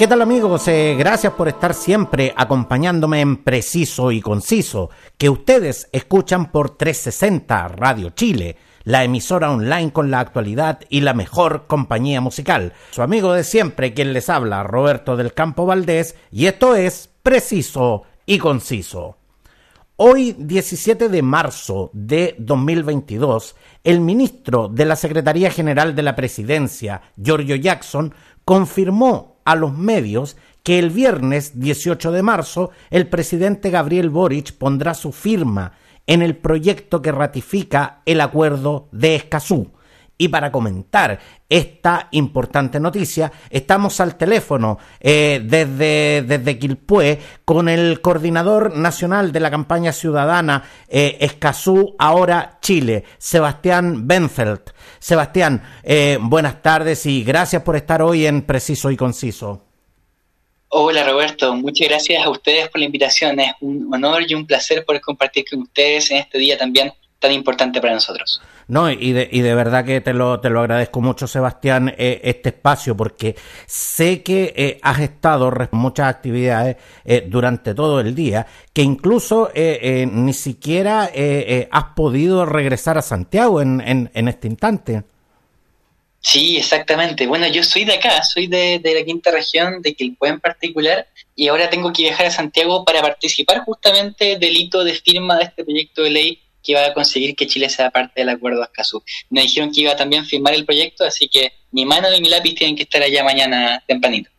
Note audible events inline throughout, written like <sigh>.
¿Qué tal amigos? Gracias por estar siempre acompañándome en Preciso y Conciso, que ustedes escuchan por 360 Radio Chile, la emisora online con la actualidad y la mejor compañía musical. Su amigo de siempre, quien les habla, Roberto del Campo Valdés, y esto es Preciso y Conciso. Hoy, 17 de marzo de 2022, el ministro de la Secretaría General de la Presidencia, Giorgio Jackson, confirmó a los medios que el viernes 18 de marzo el presidente Gabriel Boric pondrá su firma en el proyecto que ratifica el acuerdo de Escazú. Y para comentar esta importante noticia, estamos al teléfono eh, desde, desde Quilpué con el coordinador nacional de la campaña ciudadana eh, Escazú, ahora Chile, Sebastián Benfeld. Sebastián, eh, buenas tardes y gracias por estar hoy en Preciso y Conciso. Hola Roberto, muchas gracias a ustedes por la invitación. Es un honor y un placer poder compartir con ustedes en este día también tan importante para nosotros. No, y de, y de verdad que te lo, te lo agradezco mucho, Sebastián, eh, este espacio, porque sé que eh, has estado en muchas actividades eh, durante todo el día, que incluso ni siquiera has podido regresar a Santiago en, en, en este instante. Sí, exactamente. Bueno, yo soy de acá, soy de, de la quinta región, de Quilpué en particular, y ahora tengo que viajar a Santiago para participar justamente del hito de firma de este proyecto de ley que iba a conseguir que Chile sea parte del acuerdo de Escazú. Me dijeron que iba también a firmar el proyecto, así que mi mano y mi lápiz tienen que estar allá mañana tempranito.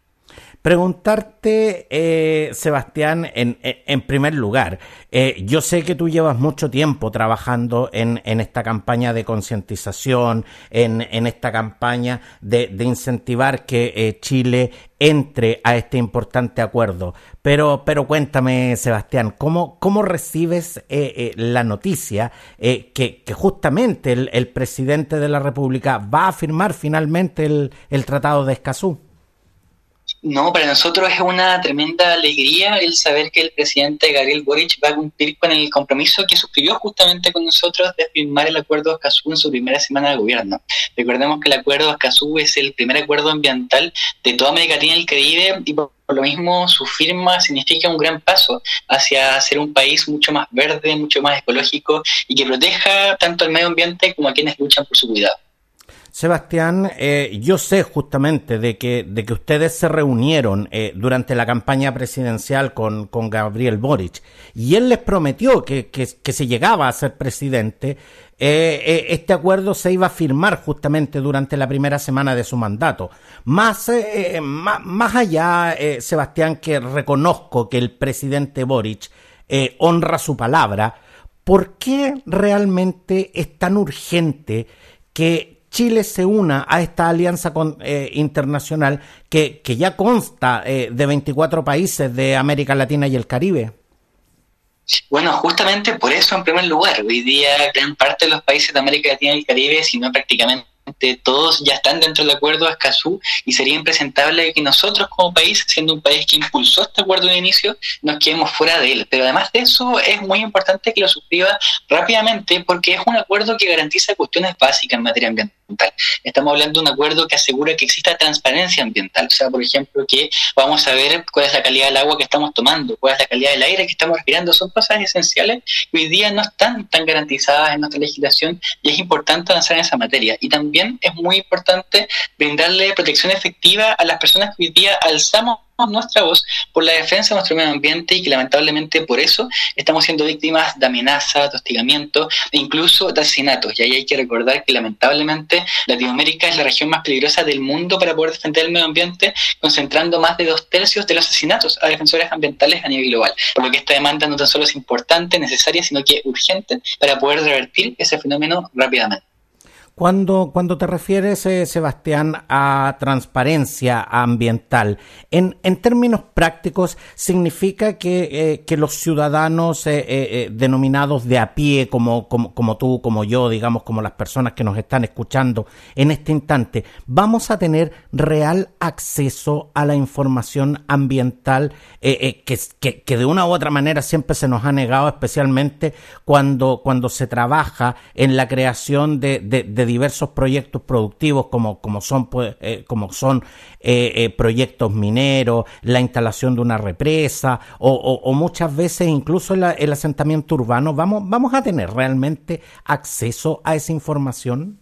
Preguntarte, eh, Sebastián, en, en, primer lugar, eh, yo sé que tú llevas mucho tiempo trabajando en, en esta campaña de concientización, en, en, esta campaña de, de incentivar que eh, Chile entre a este importante acuerdo. Pero, pero cuéntame, Sebastián, ¿cómo, cómo recibes eh, eh, la noticia que, que, justamente el, el, presidente de la República va a firmar finalmente el, el Tratado de Escazú? No, para nosotros es una tremenda alegría el saber que el presidente Gabriel Boric va a cumplir con el compromiso que suscribió justamente con nosotros de firmar el acuerdo de Escazú en su primera semana de gobierno. Recordemos que el acuerdo de Escazú es el primer acuerdo ambiental de toda América Latina y el Caribe y por lo mismo su firma significa un gran paso hacia ser un país mucho más verde, mucho más ecológico y que proteja tanto al medio ambiente como a quienes luchan por su cuidado. Sebastián, eh, yo sé justamente de que, de que ustedes se reunieron eh, durante la campaña presidencial con, con, Gabriel Boric y él les prometió que, que, se llegaba a ser presidente. Eh, este acuerdo se iba a firmar justamente durante la primera semana de su mandato. Más, más, más, allá, Sebastián, que reconozco que el presidente Boric honra su palabra, ¿por qué realmente es tan urgente que Chile se una a esta alianza con, eh, internacional que, que, ya consta eh, de 24 países de América Latina y el Caribe? Bueno, justamente por eso, en primer lugar, hoy día gran parte de los países de América Latina y el Caribe, si no prácticamente todos ya están dentro del acuerdo de Escazú y sería impresentable que nosotros como país, siendo un país que impulsó este acuerdo de inicio, nos quedemos fuera de él. Pero además de eso es muy importante que lo suscriba rápidamente porque es un acuerdo que garantiza cuestiones básicas en materia ambiental. Estamos hablando de un acuerdo que asegura que exista transparencia ambiental, o sea, por ejemplo, que vamos a ver cuál es la calidad del agua que estamos tomando, cuál es la calidad del aire que estamos respirando, son cosas esenciales que hoy día no están tan garantizadas en nuestra legislación y es importante avanzar en esa materia. Y también es muy importante brindarle protección efectiva a las personas que hoy día alzamos nuestra voz por la defensa de nuestro medio ambiente y que lamentablemente por eso estamos siendo víctimas de amenazas, de hostigamiento e incluso de asesinatos. Y ahí hay que recordar que lamentablemente Latinoamérica es la región más peligrosa del mundo para poder defender el medio ambiente, concentrando más de dos tercios de los asesinatos a defensores ambientales a nivel global. Por lo que esta demanda no tan solo es importante, necesaria, sino que urgente para poder revertir ese fenómeno rápidamente. Cuando, cuando te refieres, eh, Sebastián, a transparencia ambiental, en, en términos prácticos, significa que, eh, que los ciudadanos eh, denominados de a pie, como, como, como tú, como yo, digamos, como las personas que nos están escuchando en este instante, vamos a tener real acceso a la información ambiental que, que, que, de una u otra manera siempre se nos ha negado, especialmente cuando, cuando se trabaja en la creación de, de, de diversos proyectos productivos como, como son, pues, eh, como son eh, eh, proyectos mineros, la instalación de una represa o, muchas veces incluso el, el asentamiento urbano, ¿vamos, ¿vamos a tener realmente acceso a esa información?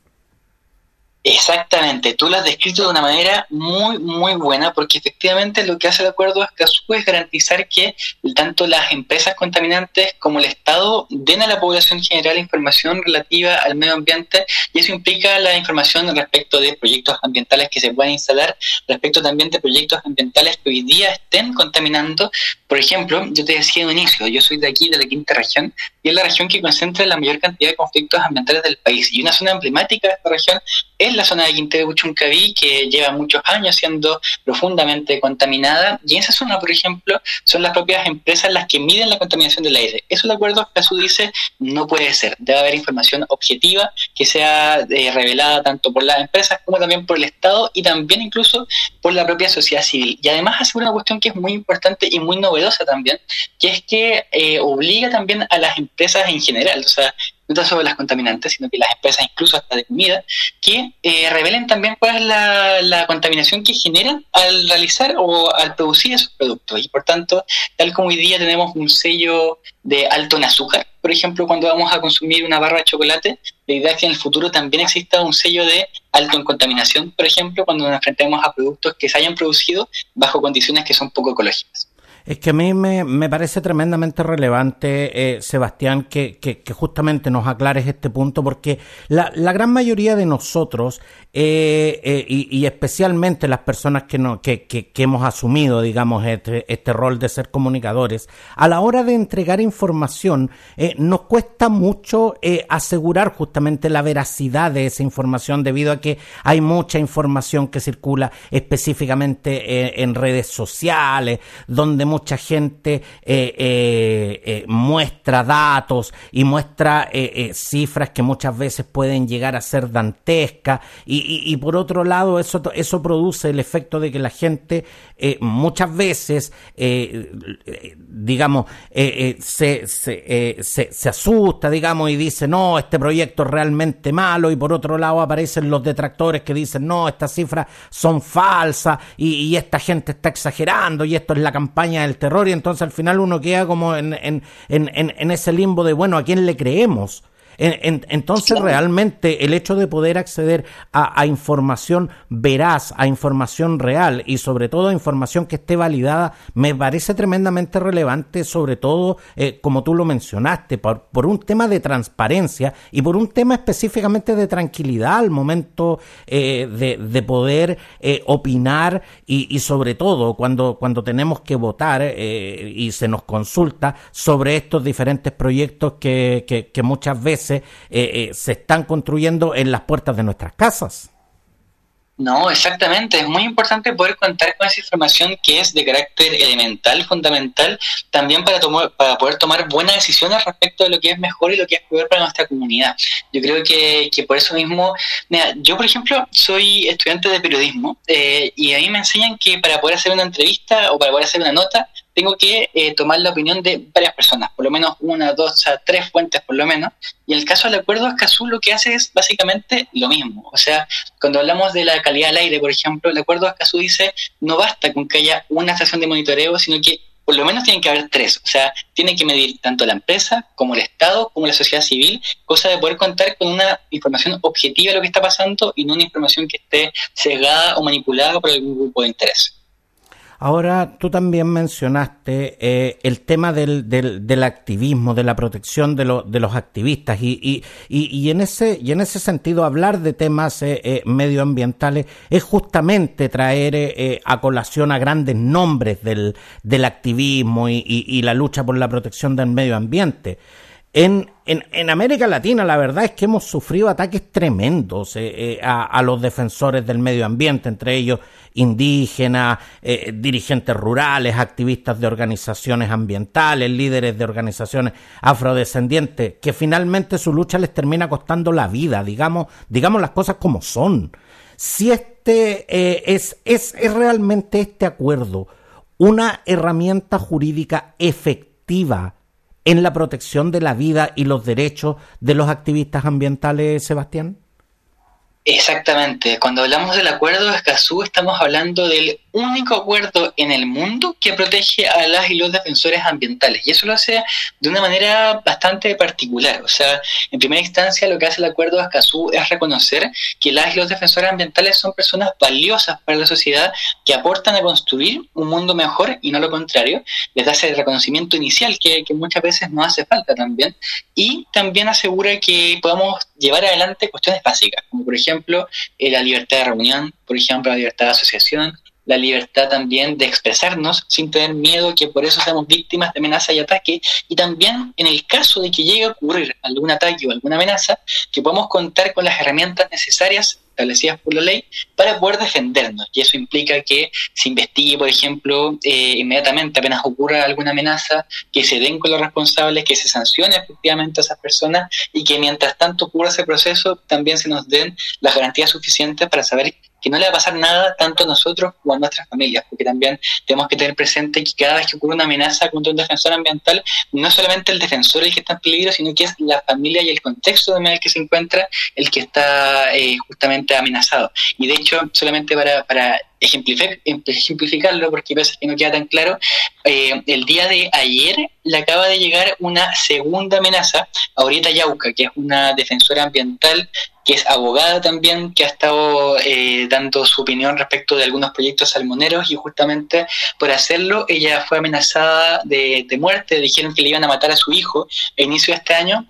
Exactamente, tú lo has descrito de una manera muy, muy buena, porque efectivamente lo que hace el acuerdo Escazú es garantizar que tanto las empresas contaminantes como el Estado den a la población general información relativa al medio ambiente, y eso implica la información respecto de proyectos ambientales que se puedan instalar, respecto también de proyectos ambientales que hoy día estén contaminando. Por ejemplo, yo te decía en inicio, yo soy de aquí, de la quinta región, y es la región que concentra la mayor cantidad de conflictos ambientales del país, y una zona emblemática de esta región es la zona de Quintero Uchuncaví, que lleva muchos años siendo profundamente contaminada, y en esa zona, por ejemplo, son las propias empresas las que miden la contaminación del aire. Eso el acuerdo Casu dice no puede ser, debe haber información objetiva que sea eh, revelada tanto por las empresas como también por el Estado y también incluso por la propia sociedad civil. Y además hace una cuestión que es muy importante y muy novedosa también, que es que eh, obliga también a las empresas en general, o sea, no tan solo las contaminantes, sino que las empresas, incluso hasta de comida, que eh, revelen también cuál es la, contaminación que generan al realizar o al producir esos productos. Y por tanto, tal como hoy día tenemos un sello de alto en azúcar, por ejemplo, cuando vamos a consumir una barra de chocolate, la idea es que en el futuro también exista un sello de alto en contaminación, por ejemplo, cuando nos enfrentemos a productos que se hayan producido bajo condiciones que son poco ecológicas. Es que a mí me, me parece tremendamente relevante, eh, Sebastián, que, que, justamente nos aclares este punto, porque la, la gran mayoría de nosotros, eh, eh, y, y, especialmente las personas que, no, que, que, hemos asumido, digamos, este, este, rol de ser comunicadores, a la hora de entregar información, nos cuesta mucho asegurar justamente la veracidad de esa información, debido a que hay mucha información que circula específicamente en redes sociales, donde mucha gente eh, eh, eh, muestra datos y muestra cifras que muchas veces pueden llegar a ser dantescas. Y, por otro lado eso, eso produce el efecto de que la gente muchas veces digamos se, se, se, se asusta digamos y dice no este proyecto es realmente malo y por otro lado aparecen los detractores que dicen no estas cifras son falsas y, y esta gente está exagerando y esto es la campaña el terror y entonces al final uno queda como en, en, en, en ese limbo de, bueno, ¿a quién le creemos? Entonces realmente el hecho de poder acceder a, información veraz, a información real y sobre todo a información que esté validada, me parece tremendamente relevante, sobre todo, eh, como tú lo mencionaste, por, por, un tema de transparencia y por un tema específicamente de tranquilidad al momento eh, de, de, poder eh, opinar y, y, sobre todo cuando, cuando tenemos que votar y se nos consulta sobre estos diferentes proyectos que, que, que muchas veces eh, eh, se están construyendo en las puertas de nuestras casas. No, exactamente. Es muy importante poder contar con esa información que es de carácter elemental, fundamental, también para, para poder tomar buenas decisiones respecto de lo que es mejor y lo que es peor para nuestra comunidad. Yo creo que, que por eso mismo, mira, yo por ejemplo soy estudiante de periodismo eh, y a me enseñan que para poder hacer una entrevista o para poder hacer una nota, tengo que eh, tomar la opinión de varias personas, por lo menos una, dos, o tres fuentes por lo menos. Y en el caso del acuerdo Escazú lo que hace es básicamente lo mismo. O sea, cuando hablamos de la calidad del aire, por ejemplo, el acuerdo Escazú dice no basta con que haya una estación de monitoreo, sino que por lo menos tienen que haber tres. O sea, tiene que medir tanto la empresa como el Estado como la sociedad civil, cosa de poder contar con una información objetiva de lo que está pasando y no una información que esté sesgada o manipulada por algún grupo de interés. Ahora, tú también mencionaste eh, el tema del, del, del, activismo, de la protección de, lo, de los activistas y, y, y, en ese, y en ese sentido hablar de temas eh, eh, medioambientales es justamente traer a colación a grandes nombres del, del activismo y, y, la lucha por la protección del medio ambiente. En, en, América Latina la verdad es que hemos sufrido ataques tremendos eh, eh, a, los defensores del medio ambiente, entre ellos indígenas, eh, dirigentes rurales, activistas de organizaciones ambientales, líderes de organizaciones afrodescendientes, que finalmente su lucha les termina costando la vida, digamos, digamos las cosas como son. Si este es, es, es realmente este acuerdo una herramienta jurídica efectiva en la protección de la vida y los derechos de los activistas ambientales, Sebastián? Exactamente. Cuando hablamos del acuerdo de Escazú, estamos hablando del único acuerdo en el mundo que protege a las y los defensores ambientales. Y eso lo hace de una manera bastante particular. O sea, en primera instancia, lo que hace el acuerdo de Escazú es reconocer que las y los defensores ambientales son personas valiosas para la sociedad que aportan a construir un mundo mejor y no lo contrario. Les da ese reconocimiento inicial que, que muchas veces no hace falta también. Y también asegura que podamos llevar adelante cuestiones básicas, como por ejemplo eh, la libertad de reunión, por ejemplo la libertad de asociación, la libertad también de expresarnos sin tener miedo que por eso seamos víctimas de amenaza y ataque, y también en el caso de que llegue a ocurrir algún ataque o alguna amenaza, que podamos contar con las herramientas necesarias establecidas por la ley para poder defendernos. Y eso implica que se investigue, por ejemplo, eh, inmediatamente apenas ocurra alguna amenaza, que se den con los responsables, que se sancione efectivamente a esas personas y que mientras tanto ocurra ese proceso también se nos den las garantías suficientes para saber que no le va a pasar nada tanto a nosotros como a nuestras familias, porque también tenemos que tener presente que cada vez que ocurre una amenaza contra un defensor ambiental, no solamente el defensor el que está en peligro, sino que es la familia y el contexto en el que se encuentra el que está eh, justamente amenazado. Y de hecho, solamente para, para ejemplificarlo, porque a veces que no queda tan claro, eh, el día de ayer le acaba de llegar una segunda amenaza a Orieta Yauca, que es una defensora ambiental, que es abogada también, que ha estado eh, dando su opinión respecto de algunos proyectos salmoneros y justamente por hacerlo ella fue amenazada de, de muerte, dijeron que le iban a matar a su hijo a inicio de este año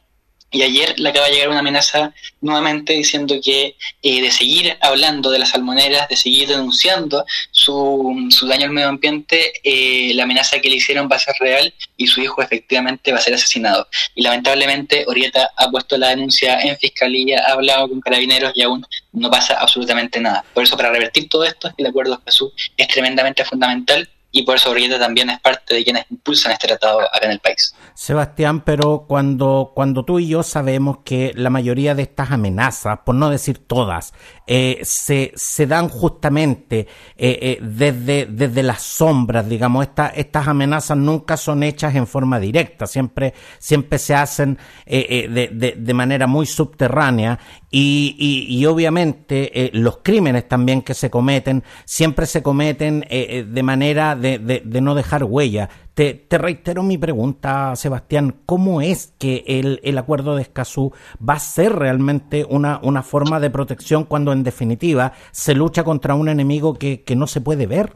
y ayer le acaba de llegar una amenaza nuevamente diciendo que eh, de seguir hablando de las salmoneras, de seguir denunciando su, su daño al medio ambiente, eh, la amenaza que le hicieron va a ser real y su hijo efectivamente va a ser asesinado. Y lamentablemente Orieta ha puesto la denuncia en fiscalía, ha hablado con carabineros y aún no pasa absolutamente nada. Por eso para revertir todo esto, el acuerdo de Jesús es tremendamente fundamental y por eso Orieta también es parte de quienes impulsan este tratado acá en el país. Sebastián, pero cuando, cuando tú y yo sabemos que la mayoría de estas amenazas, por no decir todas, eh, se, se dan justamente eh, eh, desde, desde las sombras, digamos, Esta, estas amenazas nunca son hechas en forma directa, siempre, siempre se hacen de, de, manera muy subterránea y, y obviamente los crímenes también que se cometen siempre se cometen de manera de, de, no dejar huella. Te, te, reitero mi pregunta, Sebastián, ¿cómo es que el, el acuerdo de Escazú va a ser realmente una, una, forma de protección cuando en definitiva se lucha contra un enemigo que, que no se puede ver?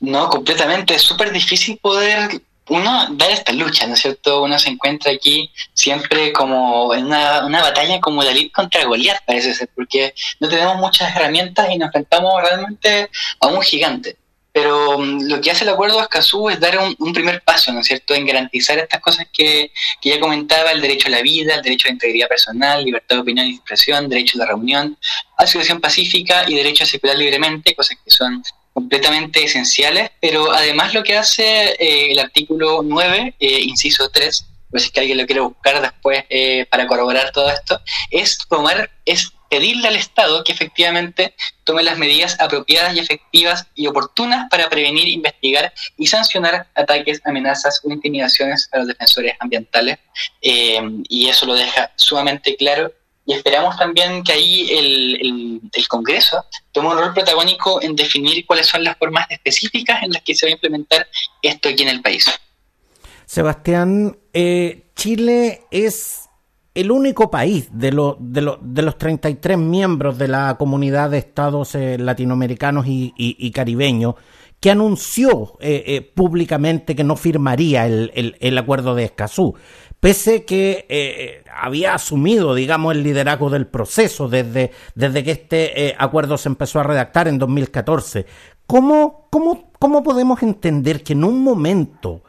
No, completamente. Es súper difícil poder uno dar esta lucha, ¿no es cierto? Uno se encuentra aquí siempre como en una, una batalla como David contra Goliat, parece ser, porque no tenemos muchas herramientas y nos enfrentamos realmente a un gigante. Pero mm, lo que hace el acuerdo de Escazú es dar un, primer paso, ¿no es cierto?, en garantizar estas cosas que, que, ya comentaba, el derecho a la vida, el derecho a la integridad personal, libertad de opinión y expresión, derecho a la reunión, asociación pacífica y derecho a circular libremente, cosas que son completamente esenciales, pero además lo que hace eh, el artículo 9, eh, inciso 3, pues si es que alguien lo quiere buscar después eh, para corroborar todo esto, es tomar, es pedirle al Estado que efectivamente tome las medidas apropiadas y efectivas y oportunas para prevenir, investigar y sancionar ataques, amenazas o intimidaciones a los defensores ambientales. Eh, y eso lo deja sumamente claro. Y esperamos también que ahí el, el, Congreso tome un rol protagónico en definir cuáles son las formas específicas en las que se va a implementar esto aquí en el país. Sebastián, eh, Chile es el único país de, de, de, los 33 miembros de la comunidad de estados eh, latinoamericanos y, caribeños que anunció eh, eh, públicamente que no firmaría el, acuerdo de Escazú, pese que había asumido, digamos, el liderazgo del proceso desde, desde que este acuerdo se empezó a redactar en 2014. ¿Cómo, cómo, ¿Cómo podemos entender que en un momento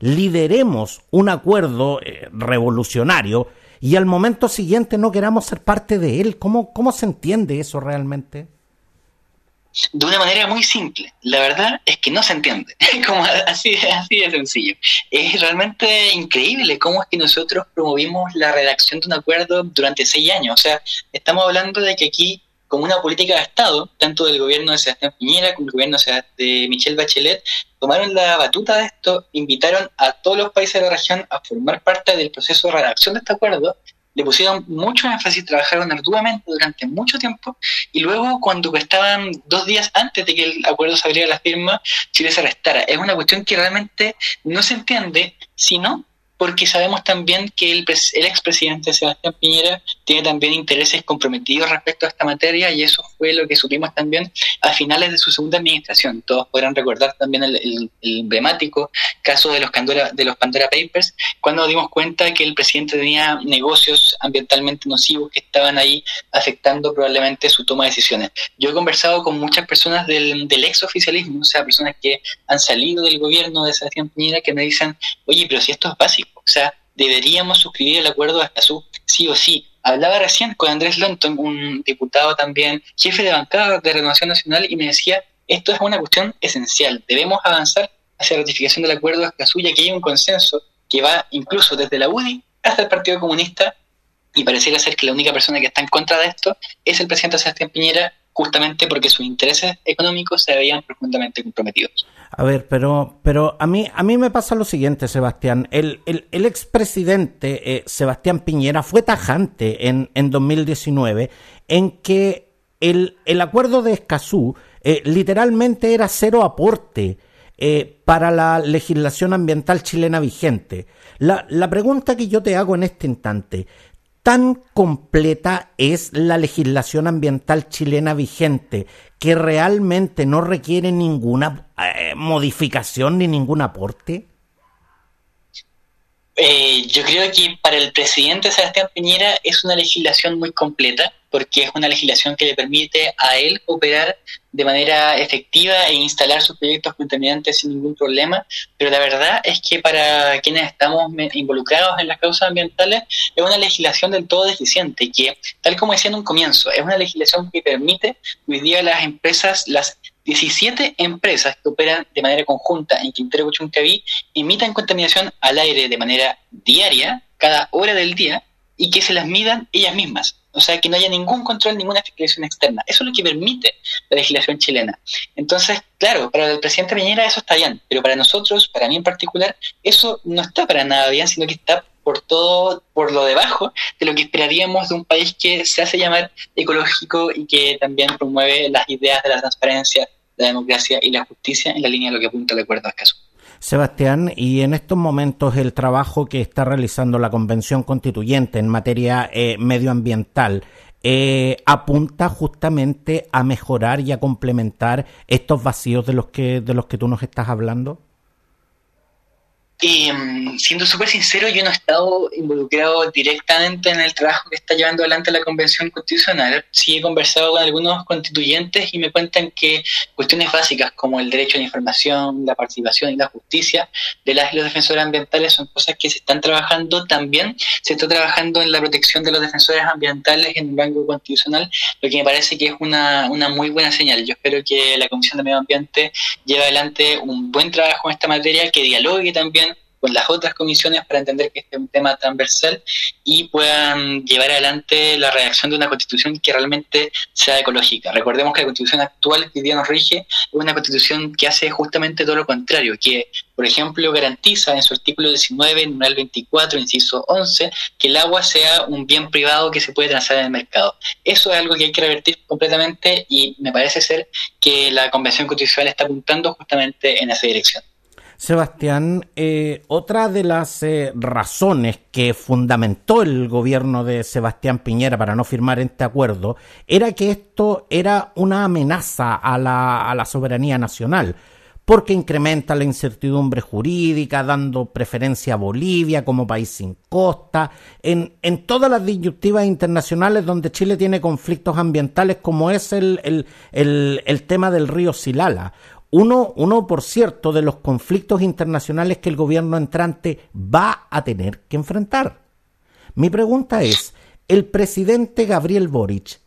lideremos un acuerdo revolucionario y al momento siguiente no queramos ser parte de él. ¿Cómo, cómo se entiende eso realmente? de una manera muy simple. La verdad es que no se entiende, <laughs> como así, así de sencillo. Es realmente increíble cómo es que nosotros promovimos la redacción de un acuerdo durante seis años. O sea, estamos hablando de que aquí, como una política de Estado, tanto del gobierno de Sebastián Piñera como del gobierno de Michelle Bachelet, tomaron la batuta de esto, invitaron a todos los países de la región a formar parte del proceso de redacción de este acuerdo le pusieron mucho énfasis, trabajaron arduamente durante mucho tiempo y luego cuando estaban dos días antes de que el acuerdo se abriera la firma, Chile se arrestara. Es una cuestión que realmente no se entiende, sino porque sabemos también que el, el expresidente Sebastián Piñera tiene también intereses comprometidos respecto a esta materia y eso fue lo que supimos también a finales de su segunda administración. Todos podrán recordar también el, emblemático caso de los, Pandora, de los Pandora Papers, cuando dimos cuenta que el presidente tenía negocios ambientalmente nocivos que estaban ahí afectando probablemente su toma de decisiones. Yo he conversado con muchas personas del, del ex oficialismo, o sea, personas que han salido del gobierno de Sebastián Piñera que me dicen, oye, pero si esto es básico, o sea, deberíamos suscribir el acuerdo de Escazú, sí o sí. Hablaba recién con Andrés Lonton, un diputado también, jefe de bancada de Renovación Nacional, y me decía, esto es una cuestión esencial, debemos avanzar hacia la ratificación del acuerdo de que hay un consenso que va incluso desde la UDI hasta el Partido Comunista, y pareciera ser que la única persona que está en contra de esto es el presidente Sebastián Piñera, justamente porque sus intereses económicos se veían profundamente comprometidos. A ver, pero, pero a mí, a mí me pasa lo siguiente, Sebastián. El, el, expresidente eh, Sebastián Piñera fue tajante en, en 2019 en que el, el acuerdo de Escazú eh, literalmente era cero aporte eh, para la legislación ambiental chilena vigente. La, la pregunta que yo te hago en este instante, tan completa es la legislación ambiental chilena vigente que realmente no requiere ninguna eh, modificación ni ningún aporte? Eh, yo creo que para el presidente Sebastián Piñera es una legislación muy completa porque es una legislación que le permite a él operar de manera efectiva e instalar sus proyectos contaminantes sin ningún problema, pero la verdad es que para quienes estamos involucrados en las causas ambientales es una legislación del todo deficiente, que tal como decía en un comienzo, es una legislación que permite hoy día las empresas, las 17 empresas que operan de manera conjunta en Quintero Cuchuncaví emitan contaminación al aire de manera diaria, cada hora del día, y que se las midan ellas mismas. O sea, que no haya ningún control, ninguna fiscalización externa. Eso es lo que permite la legislación chilena. Entonces, claro, para el presidente Piñera eso está bien, pero para nosotros, para mí en particular, eso no está para nada bien, sino que está por todo, por lo debajo de lo que esperaríamos de un país que se hace llamar ecológico y que también promueve las ideas de la transparencia, la democracia y la justicia en la línea de lo que apunta el acuerdo de Escazú. Sebastián, y en estos momentos el trabajo que está realizando la Convención Constituyente en materia eh, medioambiental eh, apunta justamente a mejorar y a complementar estos vacíos de los que de los que tú nos estás hablando. Mm, siendo súper sincero, yo no he estado involucrado directamente en el trabajo que está llevando adelante la Convención Constitucional. Sí he conversado con algunos constituyentes y me cuentan que cuestiones básicas como el derecho a la información, la participación y la justicia de las y los defensores ambientales son cosas que se están trabajando. También se está trabajando en la protección de los defensores ambientales en el rango constitucional, lo que me parece que es una, una muy buena señal. Yo espero que la Comisión de Medio Ambiente lleve adelante un buen trabajo en esta materia, que dialogue también con las otras comisiones para entender que este es un tema transversal y puedan llevar adelante la redacción de una constitución que realmente sea ecológica. Recordemos que la constitución actual que hoy día nos rige es una constitución que hace justamente todo lo contrario, que por ejemplo garantiza en su artículo 19, numeral 24, inciso 11, que el agua sea un bien privado que se puede transar en el mercado. Eso es algo que hay que revertir completamente y me parece ser que la Convención Constitucional está apuntando justamente en esa dirección. Sebastián, eh, otra de las eh, razones que fundamentó el gobierno de Sebastián Piñera para no firmar este acuerdo era que esto era una amenaza a la, a la soberanía nacional, porque incrementa la incertidumbre jurídica, dando preferencia a Bolivia como país sin costa, en, en todas las disyuntivas internacionales donde Chile tiene conflictos ambientales como es el, el, el, el tema del río Silala uno, uno, por cierto, de los conflictos internacionales que el gobierno entrante va a tener que enfrentar. Mi pregunta es, ¿el presidente Gabriel Boric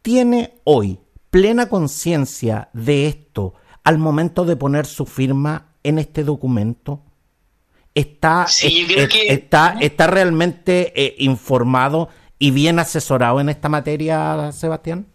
tiene hoy plena conciencia de esto al momento de poner su firma en este documento? ¿Está, está, está realmente eh, informado y bien asesorado en esta materia, Sebastián?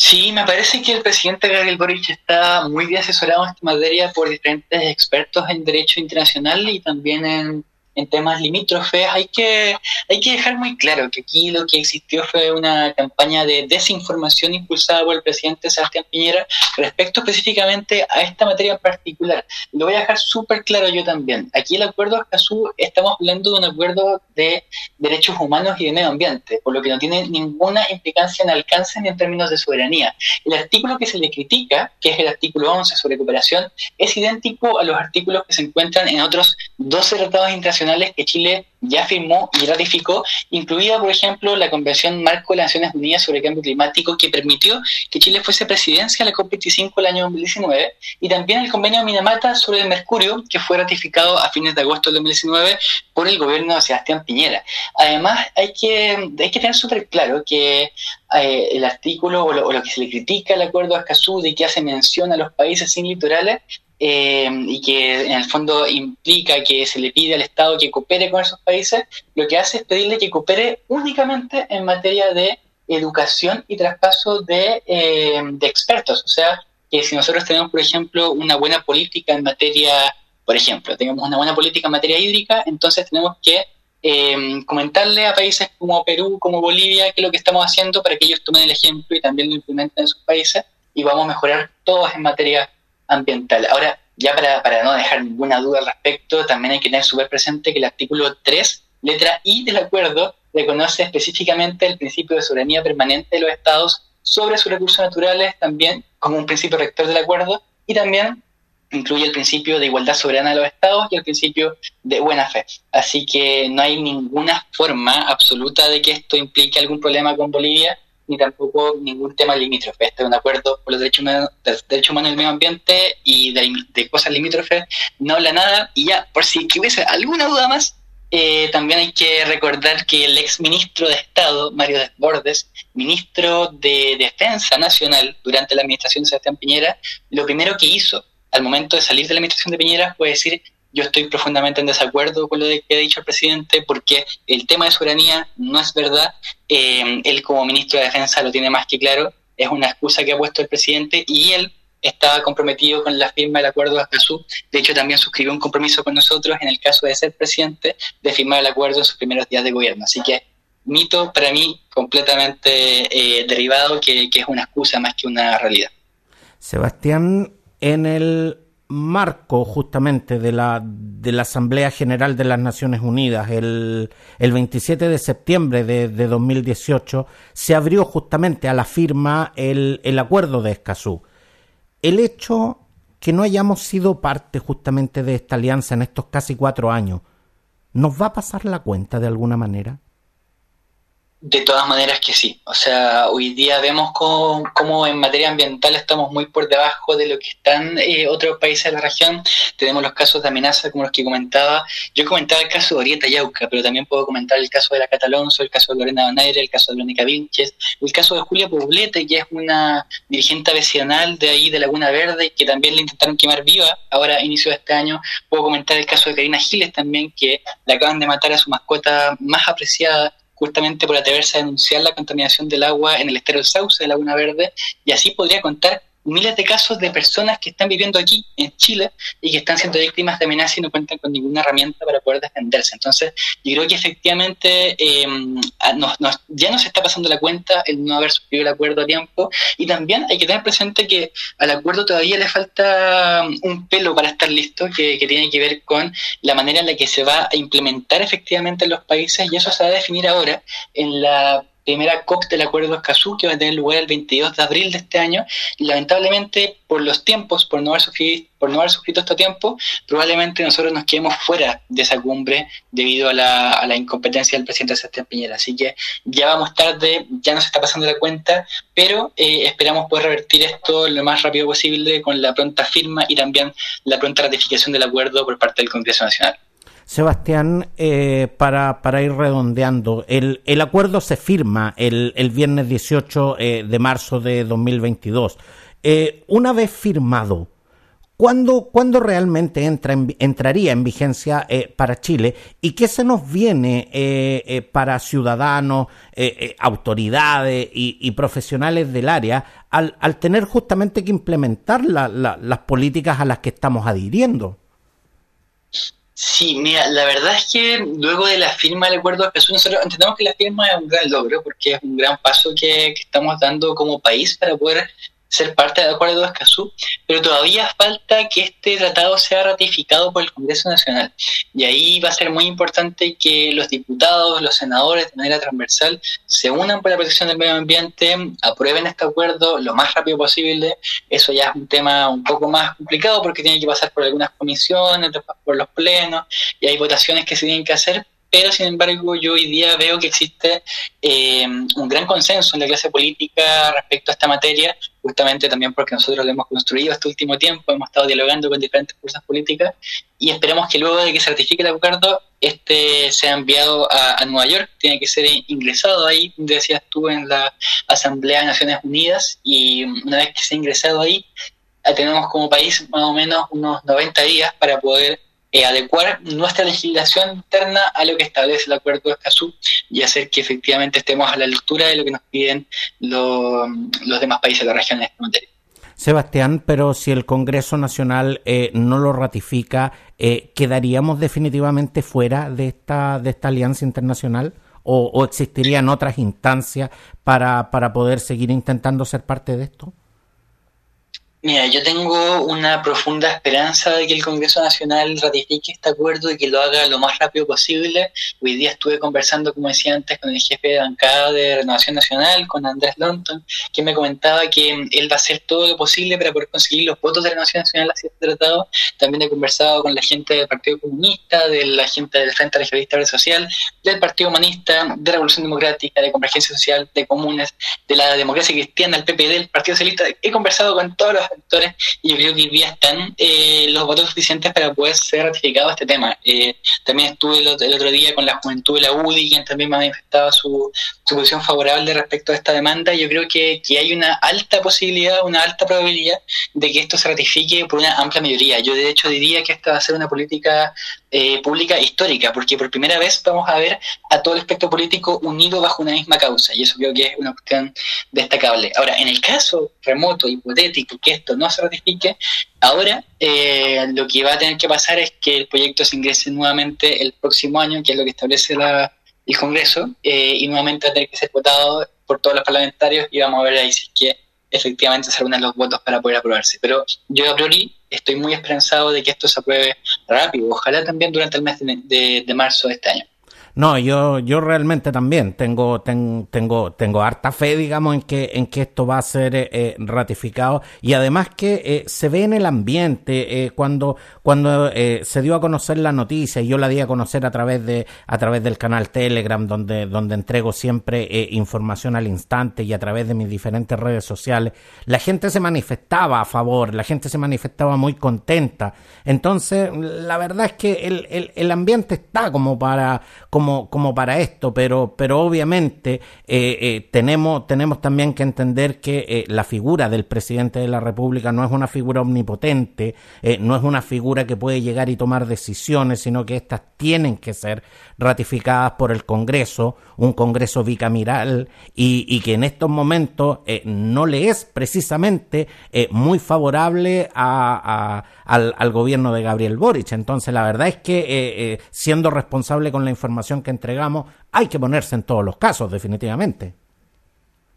Sí, me parece que el presidente Gabriel Boric está muy bien asesorado en esta materia por diferentes expertos en derecho internacional y también en en temas limítrofes, hay que, hay que dejar muy claro que aquí lo que existió fue una campaña de desinformación impulsada por el presidente Sebastián Piñera respecto específicamente a esta materia en particular. Lo voy a dejar súper claro yo también. Aquí el acuerdo Escazú estamos hablando de un acuerdo de derechos humanos y de medio ambiente, por lo que no tiene ninguna implicancia en alcance ni en términos de soberanía. El artículo que se le critica, que es el artículo 11 sobre cooperación, es idéntico a los artículos que se encuentran en otros 12 tratados internacionales que Chile ya firmó y ratificó, incluida, por ejemplo, la Convención Marco de las Naciones Unidas sobre el Cambio Climático, que permitió que Chile fuese presidencia de la COP25 el año 2019, y también el Convenio de Minamata sobre el Mercurio, que fue ratificado a fines de agosto del 2019 por el gobierno de Sebastián Piñera. Además, hay que, tener súper claro que eh, el artículo o lo, o lo, que se le critica al acuerdo de Escazú de que hace mención a los países sin litorales eh, y que en el fondo implica que se le pide al Estado que coopere con esos países, lo que hace es pedirle que coopere únicamente en materia de educación y traspaso de, eh, de expertos. O sea, que si nosotros tenemos, por ejemplo, una buena política en materia, por ejemplo, tenemos una buena política en materia hídrica, entonces tenemos que eh, comentarle a países como Perú, como Bolivia, qué es lo que estamos haciendo para que ellos tomen el ejemplo y también lo implementen en sus países y vamos a mejorar todas en materia ambiental. Ahora, ya para, para no dejar ninguna duda al respecto, también hay que tener súper presente que el artículo 3, letra I del acuerdo, reconoce específicamente el principio de soberanía permanente de los estados sobre sus recursos naturales, también como un principio rector del acuerdo, y también incluye el principio de igualdad soberana de los estados y el principio de buena fe. Así que no hay ninguna forma absoluta de que esto implique algún problema con Bolivia ni tampoco ningún tema limítrofe. Este es un acuerdo por los derechos humanos, derechos humanos del medio ambiente y de, cosas limítrofes, no habla nada. Y ya, por si hubiese alguna duda más, eh, también hay que recordar que el ex ministro de Estado, Mario Desbordes, ministro de Defensa Nacional durante la administración de Sebastián Piñera, lo primero que hizo al momento de salir de la administración de Piñera fue decir yo estoy profundamente en desacuerdo con lo que ha dicho el presidente porque el tema de soberanía no es verdad. Eh, él como ministro de Defensa lo tiene más que claro. Es una excusa que ha puesto el presidente y él estaba comprometido con la firma del acuerdo de Escazú. De hecho, también suscribió un compromiso con nosotros en el caso de ser presidente de firmar el acuerdo en sus primeros días de gobierno. Así que mito para mí completamente eh, derivado que, que es una excusa más que una realidad. Sebastián, en el marco justamente de la, de la Asamblea General de las Naciones Unidas, el, el 27 de septiembre de, de, 2018, se abrió justamente a la firma el, el acuerdo de Escazú. El hecho que no hayamos sido parte justamente de esta alianza en estos casi cuatro años, ¿nos va a pasar la cuenta de alguna manera? De todas maneras que sí. O sea, hoy día vemos cómo, en materia ambiental estamos muy por debajo de lo que están eh, otros países de la región. Tenemos los casos de amenaza como los que comentaba. Yo comentaba el caso de Orieta Yauca, pero también puedo comentar el caso de la Catalonso, el caso de Lorena Donaire, el caso de Lónica Vinches, el caso de Julia Poblete, que es una dirigente vecinal de ahí de Laguna Verde, que también le intentaron quemar viva ahora a inicio de este año. Puedo comentar el caso de Karina Giles también, que le acaban de matar a su mascota más apreciada justamente por atreverse a denunciar la contaminación del agua en el estero del Sauce de Laguna Verde, y así podría contar miles de casos de personas que están viviendo aquí en Chile y que están siendo víctimas de amenaza y no cuentan con ninguna herramienta para poder defenderse. Entonces, yo creo que efectivamente eh, ya nos está pasando la cuenta el no haber suscrito el acuerdo a tiempo y también hay que tener presente que al acuerdo todavía le falta un pelo para estar listo, que, que tiene que ver con la manera en la que se va a implementar efectivamente en los países y eso se va a definir ahora en la primera COP del Acuerdo Escazú, que va a tener lugar el 22 de abril de este año. Y lamentablemente, por los tiempos, por no haber sufrido, por no haber sufrido este tiempo, probablemente nosotros nos quedemos fuera de esa cumbre debido a la, a la incompetencia del presidente Sebastián Piñera. Así que ya vamos tarde, ya nos está pasando la cuenta, pero eh, esperamos poder revertir esto lo más rápido posible con la pronta firma y también la pronta ratificación del acuerdo por parte del Congreso Nacional. Sebastián, eh, para, para, ir redondeando, el, el, acuerdo se firma el, el viernes 18 eh, de marzo de 2022. Eh, una vez firmado, ¿cuándo, ¿cuándo realmente entra en, entraría en vigencia eh, para Chile? ¿Y qué se nos viene eh, para ciudadanos, autoridades y, profesionales del área al, al, tener justamente que implementar la, la, las políticas a las que estamos adhiriendo? Sí, mira, la verdad es que luego de la firma del acuerdo de Jesús, nosotros entendemos que la firma es un gran logro porque es un gran paso que, que estamos dando como país para poder ser parte del Acuerdo de Escazú, pero todavía falta que este tratado sea ratificado por el Congreso Nacional. Y ahí va a ser muy importante que los diputados, los senadores, de manera transversal, se unan por la protección del medio ambiente, aprueben este acuerdo lo más rápido posible. Eso ya es un tema un poco más complicado porque tiene que pasar por algunas comisiones, por los plenos, y hay votaciones que se tienen que hacer, pero sin embargo yo hoy día veo que existe eh, un gran consenso en la clase política respecto a esta materia, justamente también porque nosotros lo hemos construido este último tiempo, hemos estado dialogando con diferentes fuerzas políticas y esperemos que luego de que se ratifique el acuerdo, este sea enviado a, a Nueva York, tiene que ser ingresado ahí, decías tú, en la Asamblea de Naciones Unidas y una vez que sea ingresado ahí, tenemos como país más o menos unos 90 días para poder eh, adecuar nuestra legislación interna a lo que establece el Acuerdo de Escazú y hacer que efectivamente estemos a la altura de lo que nos piden lo, los demás países de la región en esta materia. Sebastián, pero si el Congreso Nacional eh, no lo ratifica, eh, ¿quedaríamos definitivamente fuera de esta, de esta alianza internacional? ¿O, o existirían otras instancias para, para poder seguir intentando ser parte de esto? Mira, yo tengo una profunda esperanza de que el Congreso Nacional ratifique este acuerdo y que lo haga lo más rápido posible. Hoy día estuve conversando, como decía antes, con el jefe de bancada de Renovación Nacional, con Andrés Lonton, que me comentaba que él va a hacer todo lo posible para poder conseguir los votos de Renovación Nacional hacia este tratado. También he conversado con la gente del Partido Comunista, de la gente del Frente Regionalista Social, del Partido Humanista, de Revolución Democrática, de Convergencia Social, de Comunes, de la Democracia Cristiana, el PPD, el Partido Socialista. He conversado con todos los actores y yo creo que hoy día están eh, los votos suficientes para poder ser ratificado este tema. Eh, también estuve el otro, día con la juventud de la UDI, quien también manifestado su, su posición favorable respecto a esta demanda. Yo creo que, que hay una alta posibilidad, una alta probabilidad de que esto se ratifique por una amplia mayoría. Yo de hecho diría que esta va a ser una política eh, pública histórica, porque por primera vez vamos a ver a todo el espectro político unido bajo una misma causa, y eso creo que es una cuestión destacable. Ahora, en el caso remoto, hipotético, que esto no se ratifique, ahora eh, lo que va a tener que pasar es que el proyecto se ingrese nuevamente el próximo año, que es lo que establece la, el Congreso, eh, y nuevamente va a tener que ser votado por todos los parlamentarios, y vamos a ver ahí si es que efectivamente se reúnen los votos para poder aprobarse. Pero yo a priori estoy muy esperanzado de que esto se apruebe rápido, ojalá también durante el mes de, de, de marzo de este año. No, yo, yo realmente también tengo, ten, tengo, tengo harta fe, digamos, en que, en que esto va a ser eh, ratificado y además que eh, se ve en el ambiente eh, cuando, cuando eh, se dio a conocer la noticia y yo la di a conocer a través de, a través del canal Telegram donde, donde entrego siempre eh, información al instante y a través de mis diferentes redes sociales, la gente se manifestaba a favor, la gente se manifestaba muy contenta. Entonces, la verdad es que el, el, el ambiente está como para, como como, para esto, pero, pero obviamente eh, eh, tenemos, tenemos también que entender que eh, la figura del presidente de la República no es una figura omnipotente, no es una figura que puede llegar y tomar decisiones, sino que estas tienen que ser ratificadas por el Congreso, un Congreso bicameral, y, que en estos momentos no le es precisamente muy favorable a, al, al, gobierno de Gabriel Boric. Entonces, la verdad es que siendo responsable con la información que entregamos, hay que ponerse en todos los casos, definitivamente.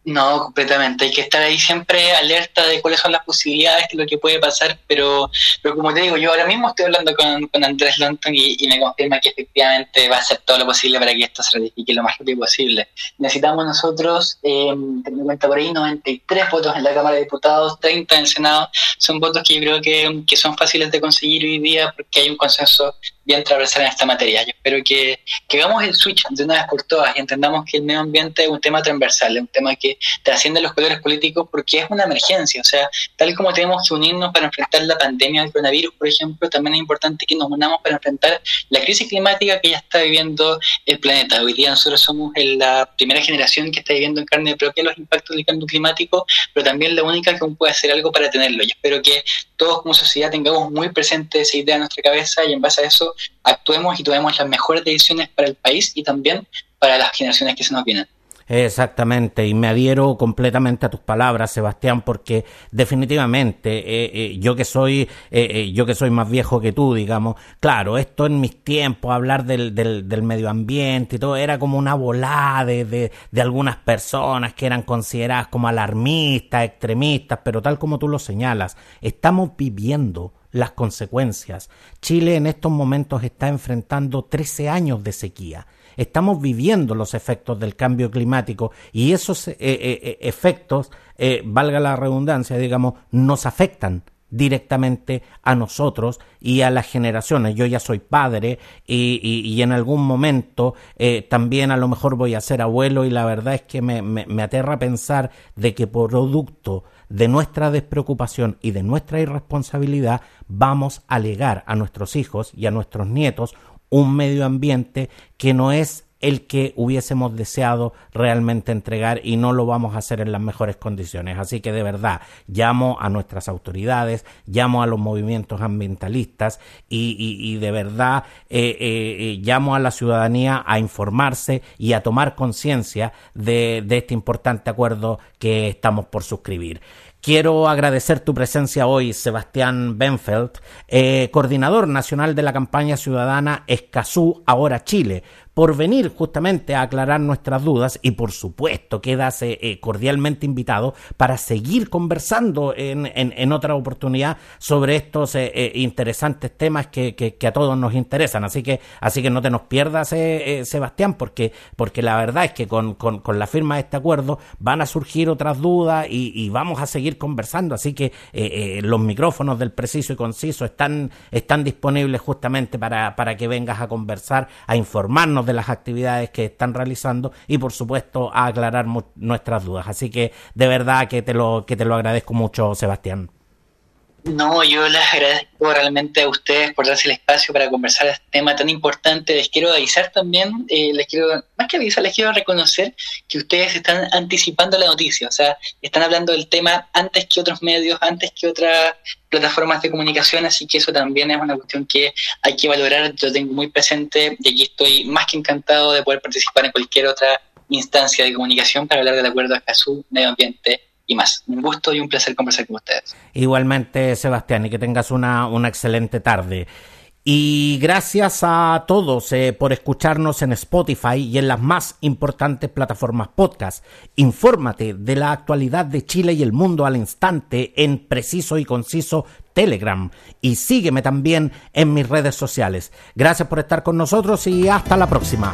No, completamente. Hay que estar ahí siempre alerta de cuáles son las posibilidades, de lo que puede pasar, pero, pero como te digo, yo ahora mismo estoy hablando con, con Andrés Lonton y, me confirma que efectivamente va a hacer todo lo posible para que esto se ratifique lo más rápido posible. Necesitamos nosotros, eh, teniendo en cuenta por ahí, 93 votos en la Cámara de Diputados, 30 en el Senado. Son votos que yo creo que, que son fáciles de conseguir hoy día porque hay un consenso bien transversal en esta materia. Yo espero que, que hagamos el switch de una vez por todas y entendamos que el medio ambiente es un tema transversal, es un tema que trasciende los colores políticos porque es una emergencia. O sea, tal como tenemos que unirnos para enfrentar la pandemia del coronavirus, por ejemplo, también es importante que nos unamos para enfrentar la crisis climática que ya está viviendo el planeta. Hoy día nosotros somos la primera generación que está viviendo en carne propia los impactos del cambio climático, pero también la única que aún puede hacer algo para tenerlo. Yo espero que todos como sociedad tengamos muy presente esa idea en nuestra cabeza y en base a eso actuemos y tomemos las mejores decisiones para el país y también para las generaciones que se nos vienen. Exactamente, y me adhiero completamente a tus palabras, Sebastián, porque definitivamente eh, eh, yo que soy eh, yo que soy más viejo que tú, digamos, claro, esto en mis tiempos, hablar del, del, medio ambiente y todo, era como una volada de, de, de, algunas personas que eran consideradas como alarmistas, extremistas, pero tal como tú lo señalas, estamos viviendo las consecuencias. Chile en estos momentos está enfrentando 13 años de sequía estamos viviendo los efectos del cambio climático y esos eh, eh, eh, efectos, valga la redundancia, digamos, nos afectan directamente a nosotros y a las generaciones. Yo ya soy padre y, en algún momento también a lo mejor voy a ser abuelo y la verdad es que me, me aterra pensar de que producto de nuestra despreocupación y de nuestra irresponsabilidad vamos a legar a nuestros hijos y a nuestros nietos un medio ambiente que no es el que hubiésemos deseado realmente entregar y no lo vamos a hacer en las mejores condiciones. Así que de verdad llamo a nuestras autoridades, llamo a los movimientos ambientalistas y, de verdad eh, eh, eh, llamo a la ciudadanía a informarse y a tomar conciencia de este importante acuerdo que estamos por suscribir. Quiero agradecer tu presencia hoy, Sebastián Benfeld, coordinador nacional de la campaña ciudadana Escazú Ahora Chile, por venir justamente a aclarar nuestras dudas y por supuesto quedas eh, cordialmente invitado para seguir conversando en, en, otra oportunidad sobre estos eh, eh, interesantes temas que, que, a todos nos interesan. Así que, así que no te nos pierdas, Sebastián, porque, porque la verdad es que con, con, con, la firma de este acuerdo van a surgir otras dudas y, y vamos a seguir conversando. Así que los micrófonos del preciso y conciso están, están disponibles justamente para, para que vengas a conversar, a informarnos de las actividades que están realizando y por supuesto a aclarar nuestras dudas. Así que de verdad que te lo, que te lo agradezco mucho, Sebastián. No, yo les agradezco realmente a ustedes por darse el espacio para conversar este tema tan importante. Les quiero avisar también, eh, les quiero, más que avisar, les quiero reconocer que ustedes están anticipando la noticia, o sea, están hablando del tema antes que otros medios, antes que otras plataformas de comunicación, así que eso también es una cuestión que hay que valorar. Yo tengo muy presente y aquí estoy más que encantado de poder participar en cualquier otra instancia de comunicación para hablar del acuerdo Escazú, medio ambiente y más. Un gusto y un placer conversar con ustedes. Igualmente, Sebastián, y que tengas una, una excelente tarde. Y gracias a todos eh, por escucharnos en Spotify y en las más importantes plataformas podcast. Infórmate de la actualidad de Chile y el mundo al instante en preciso y conciso Telegram y sígueme también en mis redes sociales. Gracias por estar con nosotros y hasta la próxima